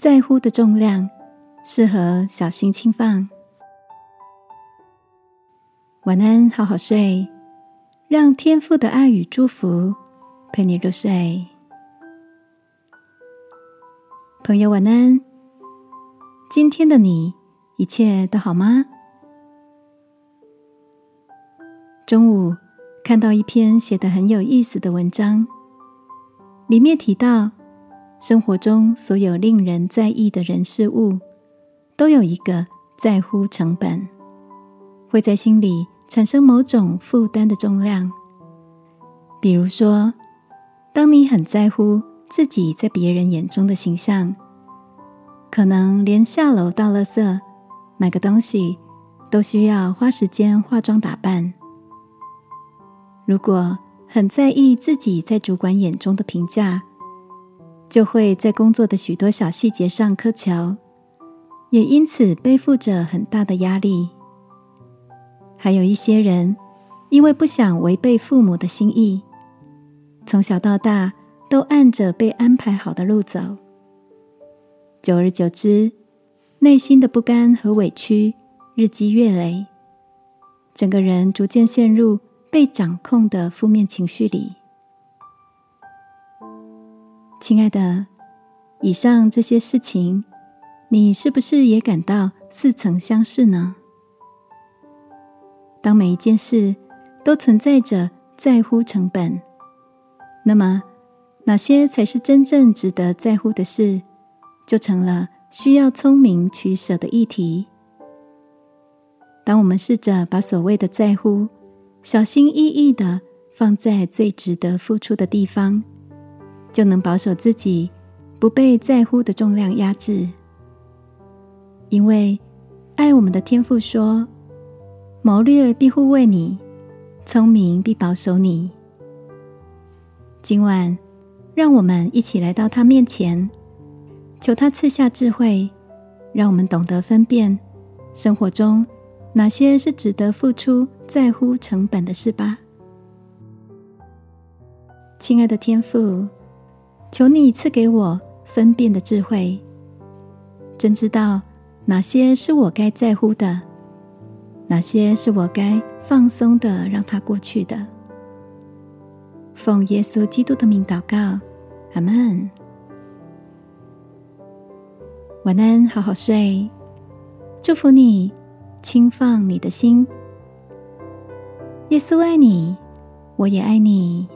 在乎的重量，适合小心轻放。晚安，好好睡，让天父的爱与祝福陪你入睡。朋友，晚安。今天的你一切都好吗？中午看到一篇写的很有意思的文章，里面提到，生活中所有令人在意的人事物，都有一个在乎成本，会在心里产生某种负担的重量。比如说，当你很在乎自己在别人眼中的形象。可能连下楼倒垃圾、买个东西，都需要花时间化妆打扮。如果很在意自己在主管眼中的评价，就会在工作的许多小细节上苛求，也因此背负着很大的压力。还有一些人，因为不想违背父母的心意，从小到大都按着被安排好的路走。久而久之，内心的不甘和委屈日积月累，整个人逐渐陷入被掌控的负面情绪里。亲爱的，以上这些事情，你是不是也感到似曾相识呢？当每一件事都存在着在乎成本，那么哪些才是真正值得在乎的事？就成了需要聪明取舍的议题。当我们试着把所谓的在乎小心翼翼的放在最值得付出的地方，就能保守自己不被在乎的重量压制。因为爱我们的天赋说：“谋略必护卫你，聪明必保守你。”今晚，让我们一起来到他面前。求他赐下智慧，让我们懂得分辨生活中哪些是值得付出、在乎成本的事吧。亲爱的天父，求你赐给我分辨的智慧，真知道哪些是我该在乎的，哪些是我该放松的，让它过去的。奉耶稣基督的名祷告，阿门。晚安，好好睡。祝福你，轻放你的心。耶稣爱你，我也爱你。